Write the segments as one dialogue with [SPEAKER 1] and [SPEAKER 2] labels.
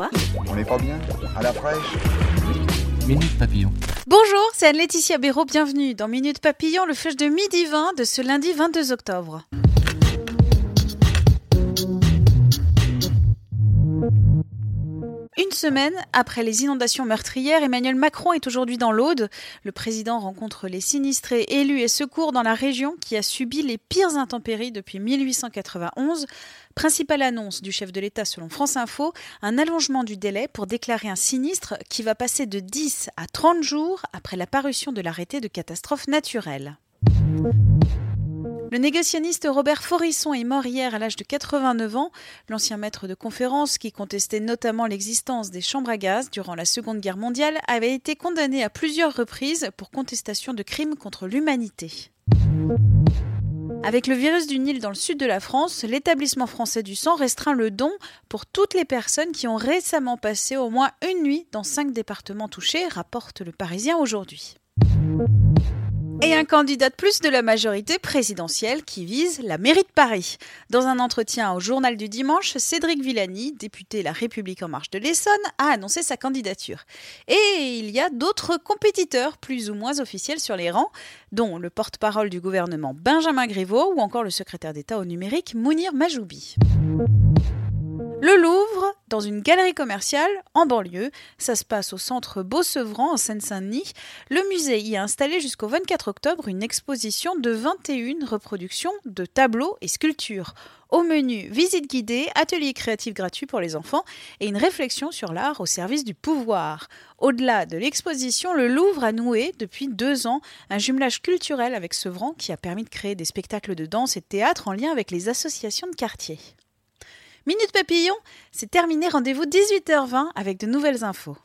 [SPEAKER 1] Quoi
[SPEAKER 2] On n'est pas bien À la fraîche
[SPEAKER 3] Minute Papillon.
[SPEAKER 1] Bonjour, c'est Anne-Laetitia Béraud, bienvenue dans Minute Papillon, le flash de midi 20 de ce lundi 22 octobre. Une semaine après les inondations meurtrières, Emmanuel Macron est aujourd'hui dans l'Aude. Le président rencontre les sinistrés, élus et secours dans la région qui a subi les pires intempéries depuis 1891. Principale annonce du chef de l'État selon France Info, un allongement du délai pour déclarer un sinistre qui va passer de 10 à 30 jours après la parution de l'arrêté de catastrophe naturelle. Le négocianiste Robert Forisson est mort hier à l'âge de 89 ans. L'ancien maître de conférence, qui contestait notamment l'existence des chambres à gaz durant la Seconde Guerre mondiale, avait été condamné à plusieurs reprises pour contestation de crimes contre l'humanité. Avec le virus du Nil dans le sud de la France, l'établissement français du sang restreint le don pour toutes les personnes qui ont récemment passé au moins une nuit dans cinq départements touchés, rapporte le Parisien aujourd'hui. Et un candidat de plus de la majorité présidentielle qui vise la mairie de Paris. Dans un entretien au journal du dimanche, Cédric Villani, député La République en marche de l'Essonne, a annoncé sa candidature. Et il y a d'autres compétiteurs plus ou moins officiels sur les rangs, dont le porte-parole du gouvernement Benjamin Griveaux ou encore le secrétaire d'État au numérique Mounir Majoubi. Dans une galerie commerciale en banlieue. Ça se passe au centre Beaucevran en Seine-Saint-Denis. Le musée y a installé jusqu'au 24 octobre une exposition de 21 reproductions de tableaux et sculptures. Au menu, visite guidée, atelier créatif gratuit pour les enfants et une réflexion sur l'art au service du pouvoir. Au-delà de l'exposition, le Louvre a noué depuis deux ans un jumelage culturel avec Sevran qui a permis de créer des spectacles de danse et de théâtre en lien avec les associations de quartier. Minute Papillon, c'est terminé. Rendez-vous 18h20 avec de nouvelles infos.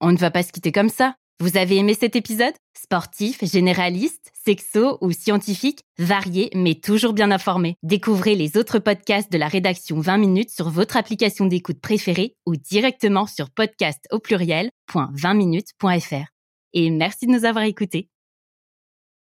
[SPEAKER 4] On ne va pas se quitter comme ça. Vous avez aimé cet épisode? Sportif, généraliste, sexo ou scientifique, varié mais toujours bien informé. Découvrez les autres podcasts de la rédaction 20 minutes sur votre application d'écoute préférée ou directement sur podcast au pluriel.20minutes.fr. Et merci de nous avoir écoutés.